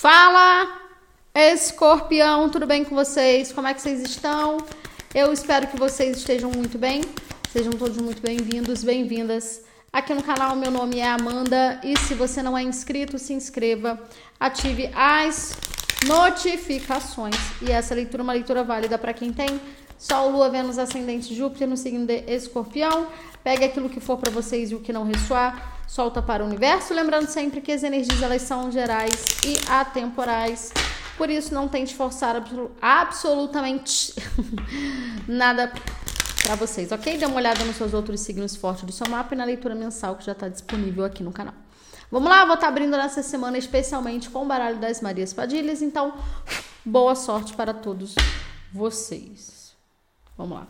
Fala, escorpião, tudo bem com vocês? Como é que vocês estão? Eu espero que vocês estejam muito bem. Sejam todos muito bem-vindos, bem-vindas. Aqui no canal, meu nome é Amanda e se você não é inscrito, se inscreva, ative as notificações. E essa leitura é uma leitura válida para quem tem Sol, Lua, Vênus, Ascendente, Júpiter no signo de Escorpião. Pegue aquilo que for para vocês e o que não ressoar, solta para o universo. Lembrando sempre que as energias elas são gerais e atemporais. Por isso, não tente forçar absolutamente nada para vocês, ok? Dê uma olhada nos seus outros signos fortes do seu mapa e na leitura mensal que já está disponível aqui no canal. Vamos lá, vou estar tá abrindo nessa semana especialmente com o baralho das Marias Padilhas, então boa sorte para todos vocês. Vamos lá.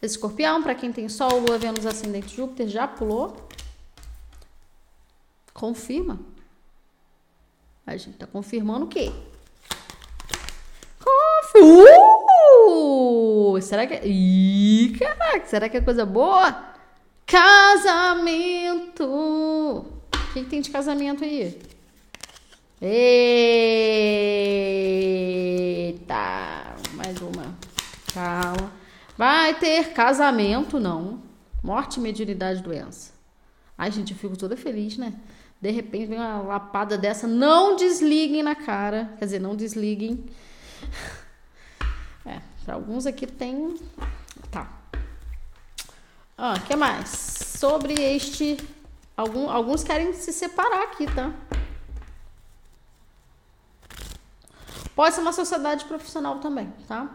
Escorpião, para quem tem Sol, Lua, Vênus, Ascendente, Júpiter, já pulou? Confirma. A gente tá confirmando o quê? Uh! Será que... É... Ih, caraca, será que é coisa boa? Casamento! O que, que tem de casamento aí? Eita! Mais uma. Calma. Vai ter casamento, não. Morte, mediunidade, doença. Ai, gente, eu fico toda feliz, né? De repente vem uma lapada dessa. Não desliguem na cara. Quer dizer, não desliguem. É, para alguns aqui tem. Tá. Ah, que mais? Sobre este. Algum, alguns querem se separar aqui, tá? Pode ser uma sociedade profissional também, tá?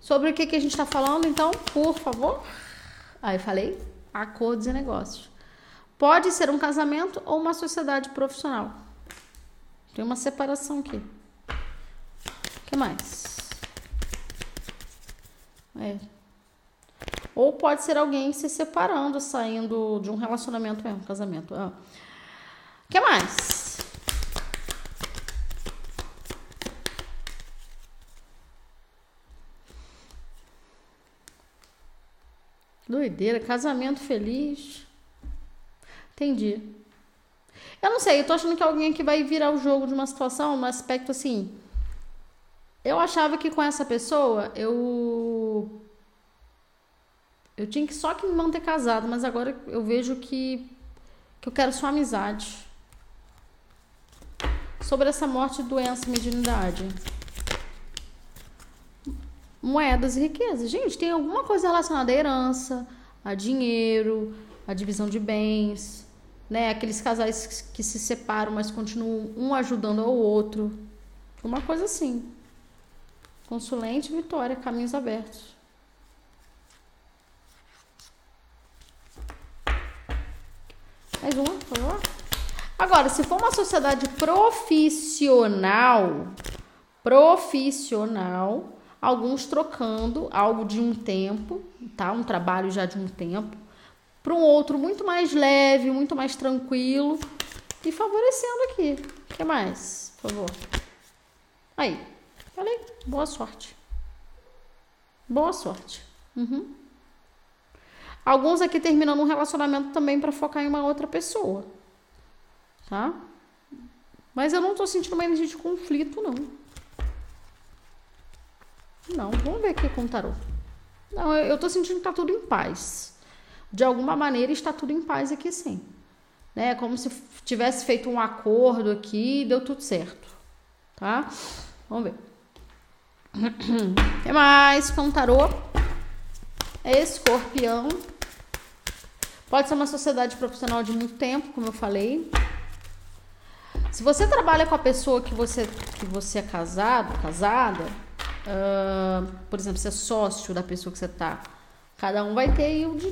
Sobre o que, que a gente está falando, então, por favor? Aí eu falei acordos e negócios. Pode ser um casamento ou uma sociedade profissional. Tem uma separação aqui. O que mais? É. Ou pode ser alguém se separando, saindo de um relacionamento mesmo, um casamento. O ah. que mais? Doideira, casamento feliz. Entendi. Eu não sei, eu tô achando que alguém aqui vai virar o jogo de uma situação, um aspecto assim. Eu achava que com essa pessoa eu. Eu tinha que só que me manter casado, mas agora eu vejo que. que eu quero sua amizade. Sobre essa morte, doença e mediunidade moedas e riquezas. Gente, tem alguma coisa relacionada à herança, a dinheiro, a divisão de bens, né? Aqueles casais que se separam, mas continuam um ajudando ao outro. Uma coisa assim. Consulente Vitória, caminhos abertos. Mais uma, por favor. Agora, se for uma sociedade profissional, profissional, alguns trocando algo de um tempo, tá? Um trabalho já de um tempo, para um outro muito mais leve, muito mais tranquilo e favorecendo aqui. O que mais? Por favor. Aí, falei, boa sorte. Boa sorte. Uhum. Alguns aqui terminando um relacionamento também para focar em uma outra pessoa, tá? Mas eu não tô sentindo uma energia de conflito, não. Não, vamos ver aqui com o tarô. Não, eu, tô sentindo que tá tudo em paz. De alguma maneira está tudo em paz aqui sim. Né? Como se tivesse feito um acordo aqui e deu tudo certo. Tá? Vamos ver. Que mais com tarô? Escorpião. Pode ser uma sociedade profissional de muito tempo, como eu falei. Se você trabalha com a pessoa que você, que você é casado, casada, Uh, por exemplo, ser sócio da pessoa que você tá. Cada um vai ter o, de,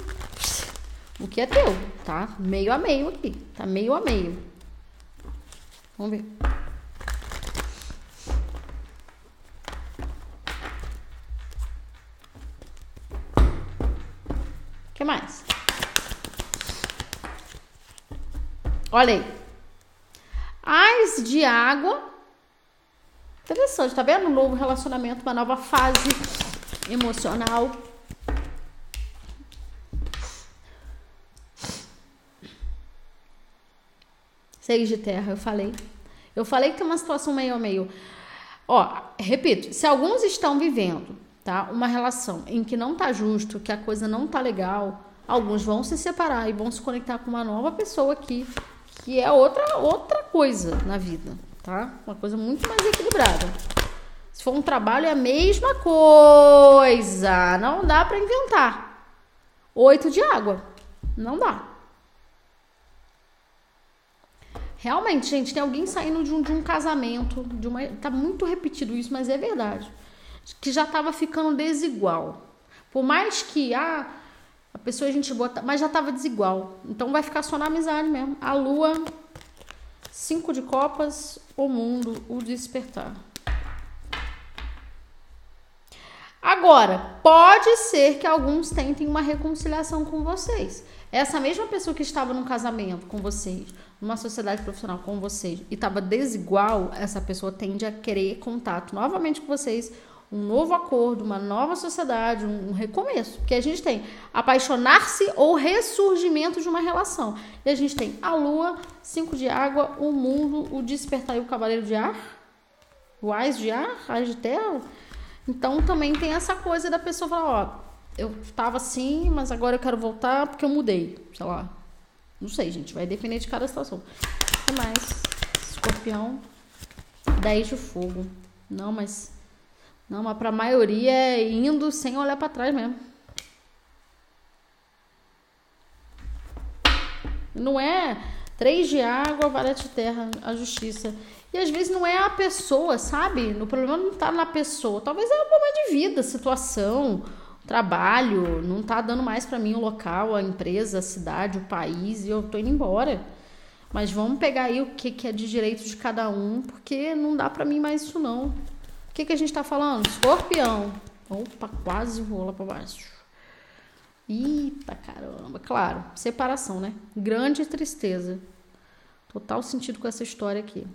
o que é teu, tá? Meio a meio aqui. Tá meio a meio. Vamos ver. O que mais? Olha aí. Ais de água Interessante, tá vendo? Um novo relacionamento, uma nova fase emocional. Seis de terra, eu falei. Eu falei que tem uma situação meio a meio. Ó, repito, se alguns estão vivendo, tá, uma relação em que não tá justo, que a coisa não tá legal, alguns vão se separar e vão se conectar com uma nova pessoa aqui, que é outra outra coisa na vida, tá? Uma coisa muito mais equilibrada. Se for um trabalho é a mesma coisa, não dá para inventar. Oito de água, não dá. Realmente, gente, tem alguém saindo de um, de um casamento, de uma, tá muito repetido isso, mas é verdade. Que já tava ficando desigual. Por mais que ah, a pessoa a gente bota, mas já tava desigual. Então vai ficar só na amizade mesmo. A lua, cinco de copas, o mundo, o despertar. Agora, pode ser que alguns tentem uma reconciliação com vocês. Essa mesma pessoa que estava num casamento com vocês, numa sociedade profissional com vocês, e estava desigual, essa pessoa tende a querer contato novamente com vocês, um novo acordo, uma nova sociedade, um recomeço. Porque a gente tem apaixonar-se ou ressurgimento de uma relação. E a gente tem a lua, cinco de água, o mundo, o despertar e o cavaleiro de ar, o ás de ar, ás de terra. Então também tem essa coisa da pessoa falar, ó, eu tava assim, mas agora eu quero voltar porque eu mudei. Sei lá. Não sei, gente. Vai depender de cada situação. Que mais? Escorpião. 10 de fogo. Não, mas. Não, mas pra maioria é indo sem olhar para trás mesmo. Não é três de água, vara de terra, a justiça. E às vezes não é a pessoa, sabe? O problema não tá na pessoa. Talvez é o momento de vida, situação trabalho, não tá dando mais para mim o local, a empresa, a cidade, o país e eu tô indo embora. Mas vamos pegar aí o que, que é de direito de cada um, porque não dá para mim mais isso não. O que, que a gente tá falando? Escorpião. Opa, quase lá para baixo. Eita caramba, claro, separação, né? Grande tristeza. Total sentido com essa história aqui.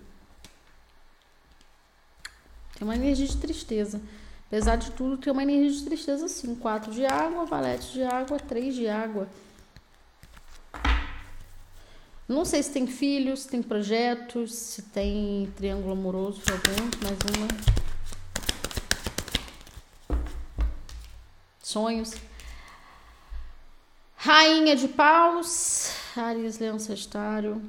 Tem uma energia de tristeza. Apesar de tudo, tem uma energia de tristeza assim. Quatro de água, valete de água, três de água. Não sei se tem filhos, se tem projetos, se tem triângulo amoroso para alguns, mais uma. Sonhos. Rainha de paus, Ares, Leão, Sagitário.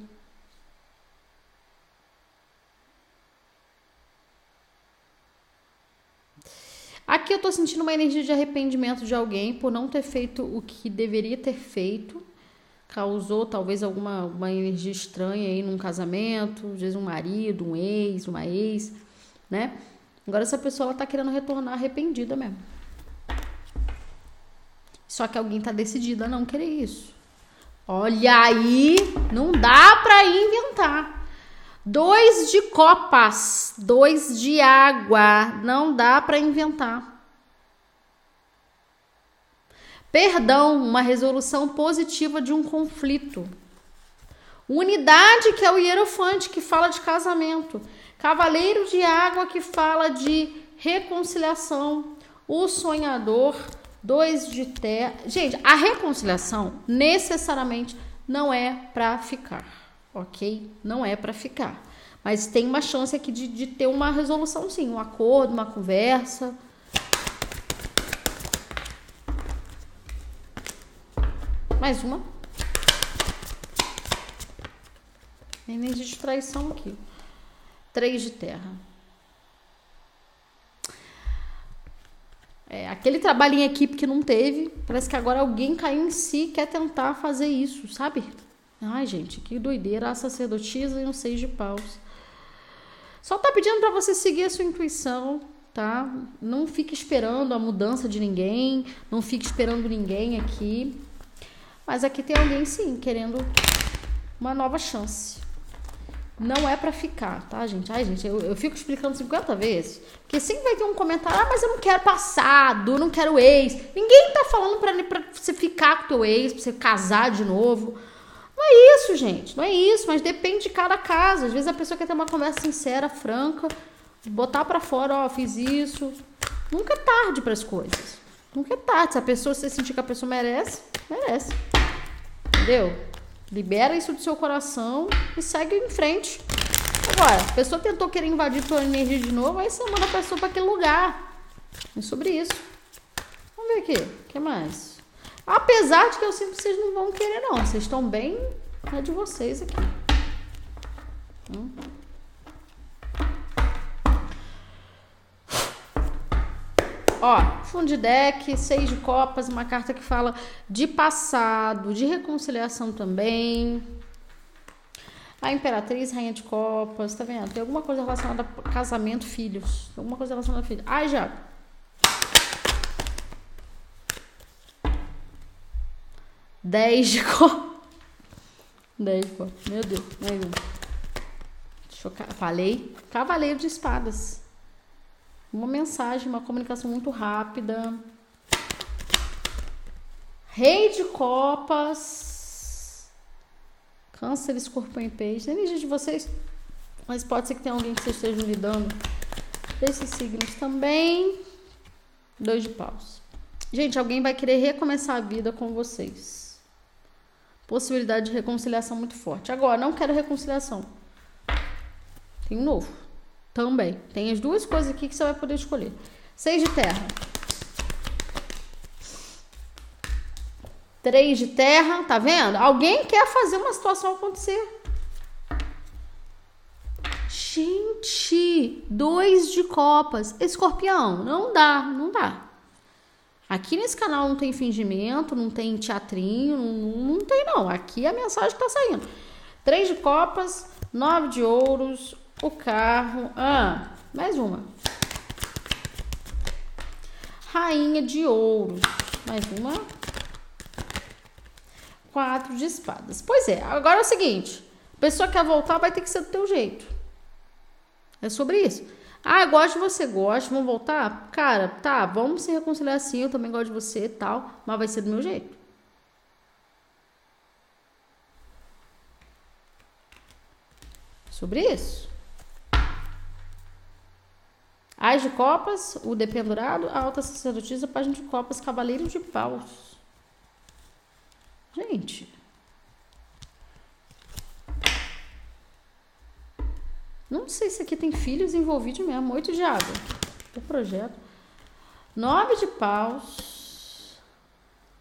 Aqui eu tô sentindo uma energia de arrependimento de alguém por não ter feito o que deveria ter feito. Causou talvez alguma uma energia estranha aí num casamento, às vezes um marido, um ex, uma ex, né? Agora essa pessoa ela tá querendo retornar arrependida mesmo. Só que alguém tá decidida a não querer isso. Olha aí, não dá para inventar. Dois de copas, dois de água, não dá para inventar. Perdão, uma resolução positiva de um conflito. Unidade, que é o hierofante, que fala de casamento. Cavaleiro de água, que fala de reconciliação. O sonhador, dois de terra. Gente, a reconciliação necessariamente não é para ficar ok? Não é para ficar. Mas tem uma chance aqui de, de ter uma resolução, sim, um acordo, uma conversa. Mais uma. Energia de traição aqui. Três de terra. É, aquele trabalho em equipe que não teve, parece que agora alguém caiu em si quer tentar fazer isso, sabe? Ai, gente, que doideira. A sacerdotisa e um seis de paus. Só tá pedindo para você seguir a sua intuição, tá? Não fique esperando a mudança de ninguém, não fique esperando ninguém aqui. Mas aqui tem alguém sim querendo uma nova chance. Não é para ficar, tá, gente? Ai, gente, eu, eu fico explicando 50 vezes. Porque sempre vai ter um comentário, ah, mas eu não quero passado, não quero ex. Ninguém tá falando pra, pra você ficar com teu ex, pra você casar de novo. Não é isso, gente. Não é isso, mas depende de cada caso. Às vezes a pessoa quer ter uma conversa sincera, franca, botar para fora, ó, fiz isso. Nunca é tarde para as coisas. Nunca é tarde. Se a pessoa se sentir que a pessoa merece, merece. Entendeu? Libera isso do seu coração e segue em frente. Agora, a pessoa tentou querer invadir tua energia de novo, aí você manda a pessoa para aquele lugar. É sobre isso. Vamos ver aqui. O que mais? Apesar de que eu sinto que vocês não vão querer, não. Vocês estão bem na de vocês aqui. Hum. Ó, fundo de deck, seis de copas, uma carta que fala de passado, de reconciliação também. A Imperatriz, Rainha de Copas, tá vendo? Tem alguma coisa relacionada a casamento, filhos. Alguma coisa relacionada a filhos. Ai, já. Dez de copas. De copas. Meu Deus. Um. Deixa eu... Falei. Cavaleiro de espadas uma mensagem, uma comunicação muito rápida. Rei de copas. Câncer, escorpião e peixe. Nem energia de vocês, mas pode ser que tenha alguém que vocês estejam lidando desses signos também. Dois de paus. Gente, alguém vai querer recomeçar a vida com vocês. Possibilidade de reconciliação muito forte. Agora, não quero reconciliação. Tem um novo. Também. Tem as duas coisas aqui que você vai poder escolher. Seis de terra. Três de terra, tá vendo? Alguém quer fazer uma situação acontecer. Gente, dois de copas. Escorpião, não dá, não dá. Aqui nesse canal não tem fingimento, não tem teatrinho, não, não tem não. Aqui a mensagem tá saindo. Três de copas, nove de ouros, o carro. Ah, mais uma. Rainha de ouros. Mais uma. Quatro de espadas. Pois é, agora é o seguinte. A pessoa quer voltar, vai ter que ser do teu jeito. É sobre isso. Ah, gosto de você, gosto, vamos voltar? Cara, tá, vamos se reconciliar assim, eu também gosto de você e tal, mas vai ser do meu jeito. Sobre isso. As de copas, o dependurado, a alta sacerdotisa, página de copas, cavaleiro de paus. Gente. Não sei se aqui tem filhos envolvidos mesmo. Oito de água. O projeto. Nove de paus.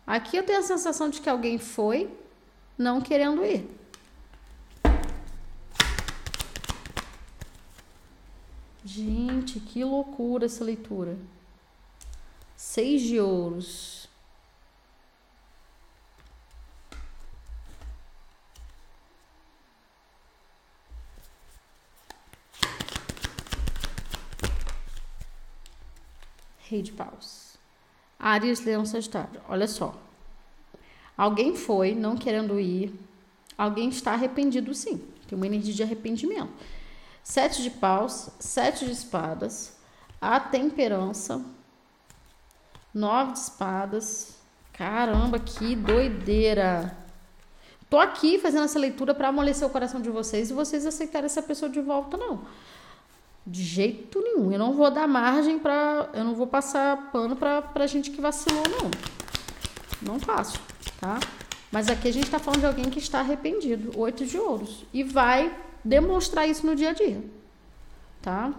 Aqui eu tenho a sensação de que alguém foi não querendo ir. Gente, que loucura essa leitura. Seis de ouros. Rei de paus. Ares, Leão, Sagitário. Olha só. Alguém foi não querendo ir. Alguém está arrependido, sim. Tem uma energia de arrependimento sete de paus, sete de espadas, a temperança, nove de espadas. Caramba, que doideira! Tô aqui fazendo essa leitura para amolecer o coração de vocês e vocês aceitarem essa pessoa de volta, não. De jeito nenhum. Eu não vou dar margem para. Eu não vou passar pano pra, pra gente que vacilou, não. Não faço, tá? Mas aqui a gente tá falando de alguém que está arrependido. Oito de ouros. E vai demonstrar isso no dia a dia, tá?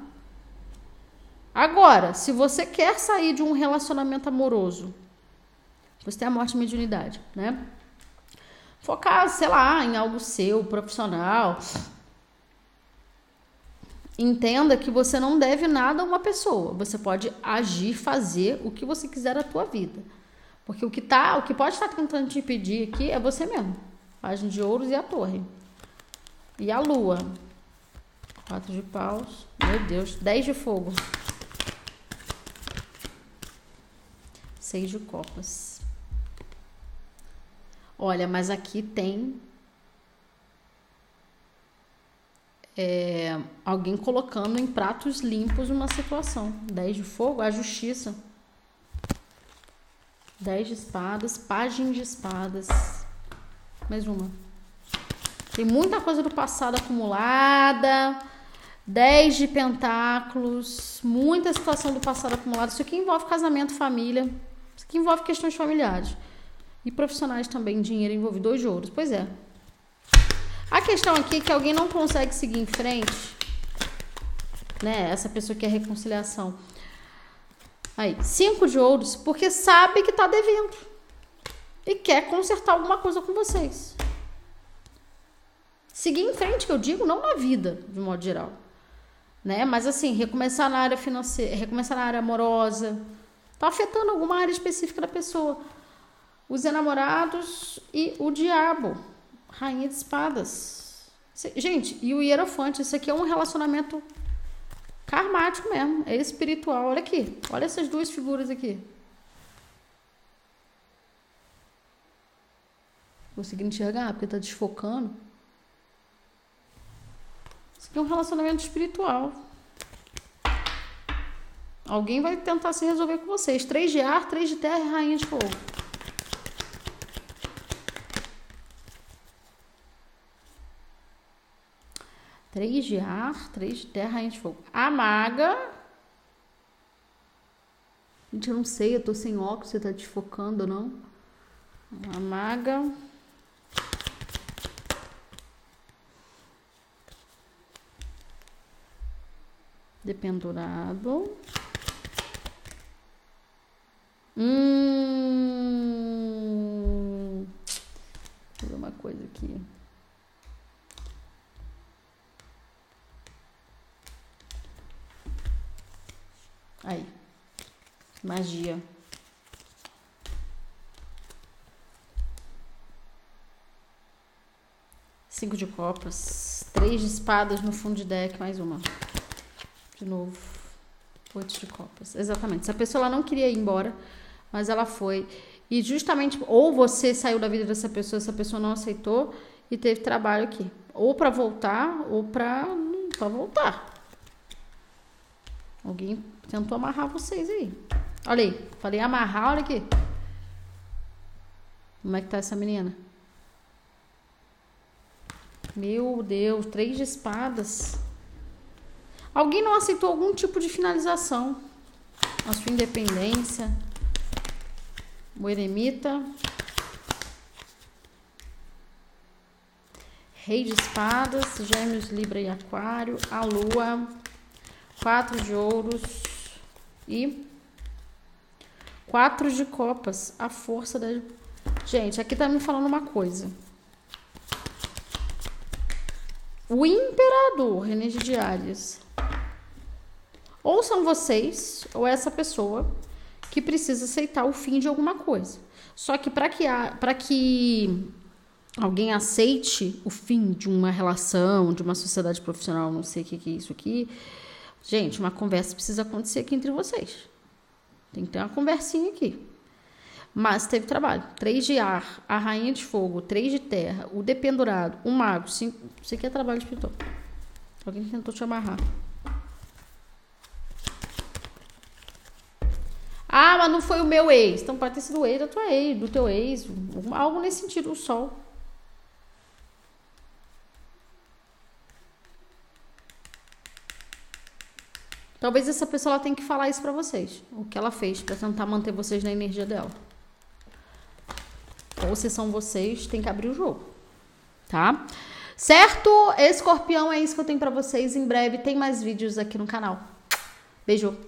Agora, se você quer sair de um relacionamento amoroso, você tem a morte de mediunidade, né? Focar, sei lá, em algo seu, profissional. Entenda que você não deve nada a uma pessoa. Você pode agir, fazer o que você quiser na tua vida. Porque o que tá, o que pode estar tentando te impedir aqui é você mesmo. Página de ouros e a torre. E a lua. Quatro de paus. Meu Deus. Dez de fogo. Seis de copas. Olha, mas aqui tem é, alguém colocando em pratos limpos uma situação. Dez de fogo, a justiça. Dez de espadas, página de espadas. Mais uma. Tem muita coisa do passado acumulada. 10 de pentáculos, muita situação do passado acumulada. Isso aqui envolve casamento, família. Isso aqui envolve questões familiares. E profissionais também, dinheiro envolvido. Dois de ouros. Pois é. A questão aqui é que alguém não consegue seguir em frente né? Essa pessoa que é reconciliação. Aí, cinco de ouros, porque sabe que tá devendo e quer consertar alguma coisa com vocês. Seguir em frente, que eu digo, não na vida, de modo geral. Né? Mas assim, recomeçar na área financeira, recomeçar na área amorosa, tá afetando alguma área específica da pessoa. Os enamorados e o diabo, rainha de espadas. Gente, e o hierofante, isso aqui é um relacionamento karmático mesmo, é espiritual. Olha aqui, olha essas duas figuras aqui. Conseguindo enxergar, porque tá desfocando. É um relacionamento espiritual. Alguém vai tentar se resolver com vocês. Três de ar, três de terra e rainha de fogo. Três de ar, três de terra, rainha de fogo. A maga. Gente, eu não sei, eu tô sem óculos, você tá desfocando ou não? A maga. Dependurado. Hum. Vou ver uma coisa aqui. Aí. Magia. Cinco de copas. Três de espadas no fundo de deck, mais uma. De novo. Oito de copas. Exatamente. Se a pessoa ela não queria ir embora, mas ela foi. E justamente, ou você saiu da vida dessa pessoa, essa pessoa não aceitou e teve trabalho aqui. Ou para voltar, ou para pra voltar. Alguém tentou amarrar vocês aí. Olha aí. Falei amarrar, olha aqui. Como é que tá essa menina? Meu Deus, três de espadas. Alguém não aceitou algum tipo de finalização. A sua independência. O eremita. Rei de espadas, gêmeos, libra e aquário. A lua. Quatro de ouros. E quatro de copas. A força da... Gente, aqui tá me falando uma coisa. O imperador, René de Diárias. Ou são vocês, ou essa pessoa que precisa aceitar o fim de alguma coisa. Só que para que, que alguém aceite o fim de uma relação, de uma sociedade profissional, não sei o que, que é isso aqui, gente, uma conversa precisa acontecer aqui entre vocês. Tem que ter uma conversinha aqui. Mas teve trabalho. Três de ar, a rainha de fogo, três de terra, o dependurado, o mago. Cinco... Isso aqui é trabalho espiritual. Alguém tentou te amarrar. Ah, mas não foi o meu ex. Então pode ter sido o ex da tua ex, do teu ex. Algo nesse sentido, o sol. Talvez essa pessoa tenha que falar isso para vocês. O que ela fez para tentar manter vocês na energia dela. Ou se são vocês, tem que abrir o jogo. Tá? Certo? Escorpião é isso que eu tenho para vocês. Em breve tem mais vídeos aqui no canal. Beijo.